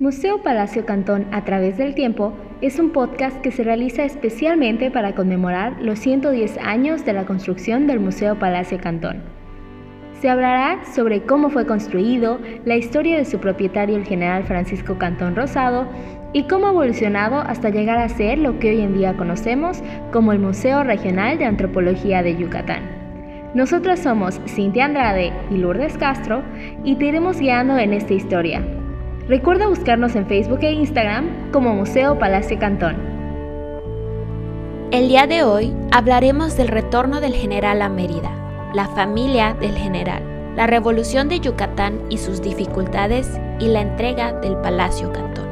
Museo Palacio Cantón a través del tiempo es un podcast que se realiza especialmente para conmemorar los 110 años de la construcción del Museo Palacio Cantón. Se hablará sobre cómo fue construido, la historia de su propietario el general Francisco Cantón Rosado y cómo ha evolucionado hasta llegar a ser lo que hoy en día conocemos como el Museo Regional de Antropología de Yucatán. Nosotros somos Cintia Andrade y Lourdes Castro y te iremos guiando en esta historia, Recuerda buscarnos en Facebook e Instagram como Museo Palacio Cantón. El día de hoy hablaremos del retorno del general a Mérida, la familia del general, la revolución de Yucatán y sus dificultades y la entrega del Palacio Cantón.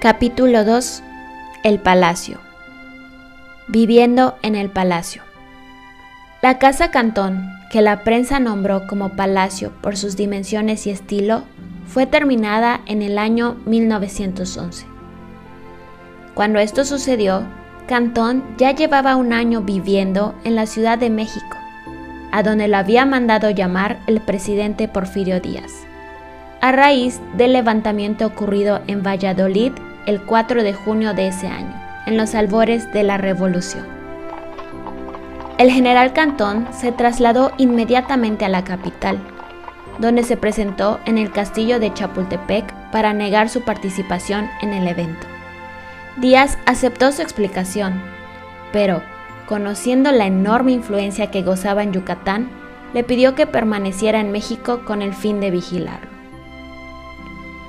Capítulo 2. El Palacio. Viviendo en el Palacio. La Casa Cantón, que la prensa nombró como palacio por sus dimensiones y estilo, fue terminada en el año 1911. Cuando esto sucedió, Cantón ya llevaba un año viviendo en la Ciudad de México, a donde lo había mandado llamar el presidente Porfirio Díaz, a raíz del levantamiento ocurrido en Valladolid el 4 de junio de ese año, en los albores de la Revolución. El general Cantón se trasladó inmediatamente a la capital, donde se presentó en el castillo de Chapultepec para negar su participación en el evento. Díaz aceptó su explicación, pero, conociendo la enorme influencia que gozaba en Yucatán, le pidió que permaneciera en México con el fin de vigilarlo.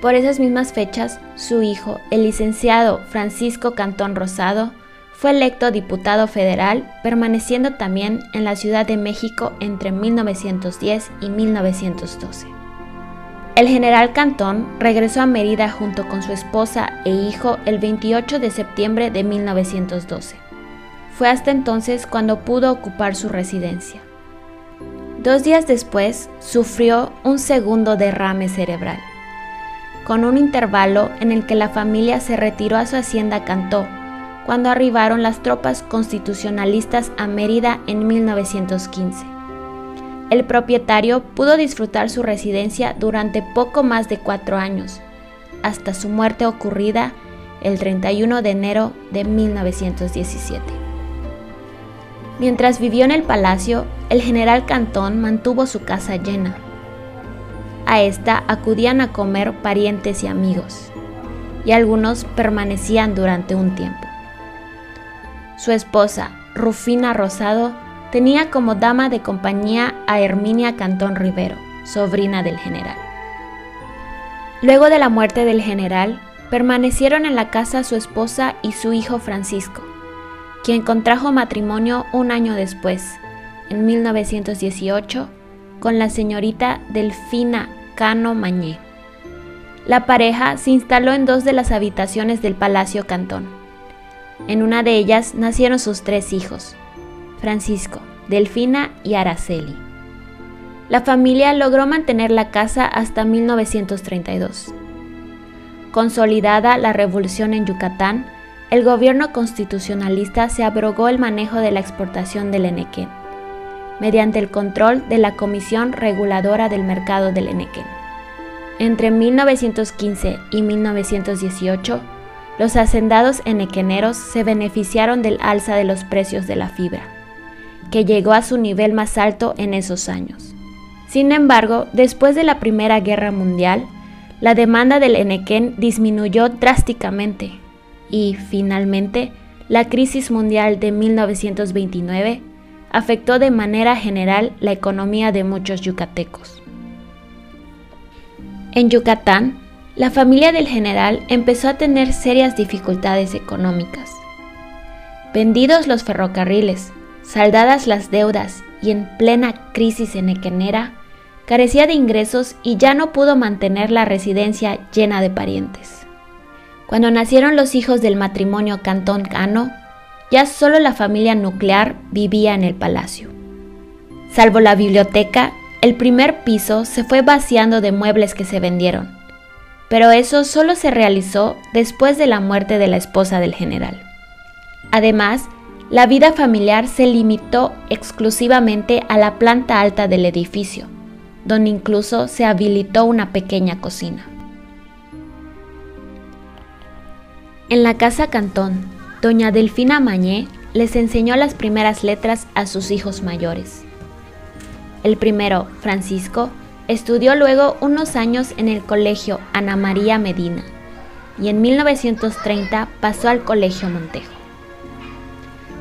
Por esas mismas fechas, su hijo, el licenciado Francisco Cantón Rosado, fue electo diputado federal, permaneciendo también en la Ciudad de México entre 1910 y 1912. El general Cantón regresó a Mérida junto con su esposa e hijo el 28 de septiembre de 1912. Fue hasta entonces cuando pudo ocupar su residencia. Dos días después sufrió un segundo derrame cerebral, con un intervalo en el que la familia se retiró a su hacienda Cantó, cuando arribaron las tropas constitucionalistas a Mérida en 1915. El propietario pudo disfrutar su residencia durante poco más de cuatro años, hasta su muerte ocurrida el 31 de enero de 1917. Mientras vivió en el palacio, el general Cantón mantuvo su casa llena. A esta acudían a comer parientes y amigos, y algunos permanecían durante un tiempo. Su esposa, Rufina Rosado, tenía como dama de compañía a Herminia Cantón Rivero, sobrina del general. Luego de la muerte del general, permanecieron en la casa su esposa y su hijo Francisco, quien contrajo matrimonio un año después, en 1918, con la señorita Delfina Cano Mañé. La pareja se instaló en dos de las habitaciones del Palacio Cantón. En una de ellas nacieron sus tres hijos, Francisco, Delfina y Araceli. La familia logró mantener la casa hasta 1932. Consolidada la revolución en Yucatán, el gobierno constitucionalista se abrogó el manejo de la exportación del enequén, mediante el control de la Comisión Reguladora del Mercado del Enequén. Entre 1915 y 1918, los hacendados enequeneros se beneficiaron del alza de los precios de la fibra, que llegó a su nivel más alto en esos años. Sin embargo, después de la Primera Guerra Mundial, la demanda del enequén disminuyó drásticamente y, finalmente, la crisis mundial de 1929 afectó de manera general la economía de muchos yucatecos. En Yucatán, la familia del general empezó a tener serias dificultades económicas. Vendidos los ferrocarriles, saldadas las deudas y en plena crisis enequenera, carecía de ingresos y ya no pudo mantener la residencia llena de parientes. Cuando nacieron los hijos del matrimonio Cantón Cano, ya solo la familia nuclear vivía en el palacio. Salvo la biblioteca, el primer piso se fue vaciando de muebles que se vendieron pero eso solo se realizó después de la muerte de la esposa del general. Además, la vida familiar se limitó exclusivamente a la planta alta del edificio, donde incluso se habilitó una pequeña cocina. En la casa Cantón, doña Delfina Mañé les enseñó las primeras letras a sus hijos mayores. El primero, Francisco, estudió luego unos años en el colegio Ana María Medina y en 1930 pasó al colegio Montejo.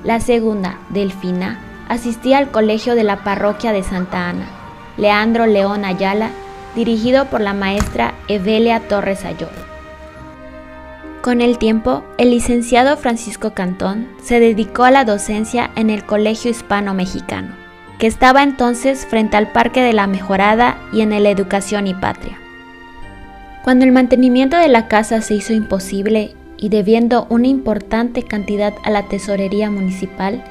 La segunda, Delfina, asistía al colegio de la parroquia de Santa Ana, Leandro León Ayala, dirigido por la maestra Evelia Torres Ayolo. Con el tiempo, el licenciado Francisco Cantón se dedicó a la docencia en el Colegio Hispano Mexicano, que estaba entonces frente al Parque de la Mejorada y en el Educación y Patria. Cuando el mantenimiento de la casa se hizo imposible y debiendo una importante cantidad a la tesorería municipal,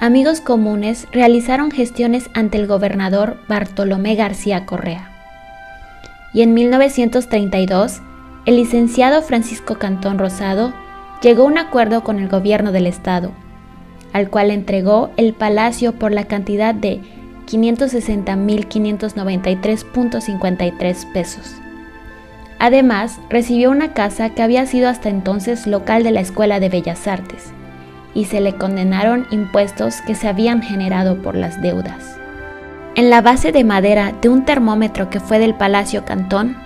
amigos comunes realizaron gestiones ante el gobernador Bartolomé García Correa. Y en 1932, el licenciado Francisco Cantón Rosado llegó a un acuerdo con el gobierno del estado, al cual entregó el palacio por la cantidad de 560.593.53 pesos. Además, recibió una casa que había sido hasta entonces local de la Escuela de Bellas Artes, y se le condenaron impuestos que se habían generado por las deudas. En la base de madera de un termómetro que fue del Palacio Cantón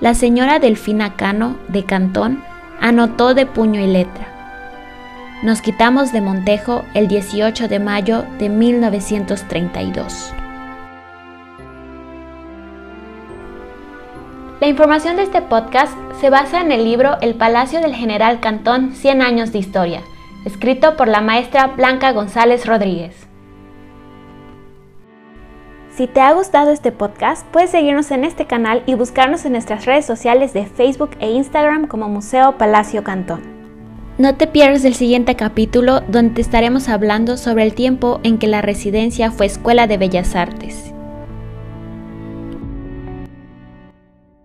la señora Delfina Cano, de Cantón, anotó de puño y letra. Nos quitamos de Montejo el 18 de mayo de 1932. La información de este podcast se basa en el libro El Palacio del General Cantón 100 años de historia, escrito por la maestra Blanca González Rodríguez. Si te ha gustado este podcast, puedes seguirnos en este canal y buscarnos en nuestras redes sociales de Facebook e Instagram como Museo Palacio Cantón. No te pierdas el siguiente capítulo donde estaremos hablando sobre el tiempo en que la residencia fue Escuela de Bellas Artes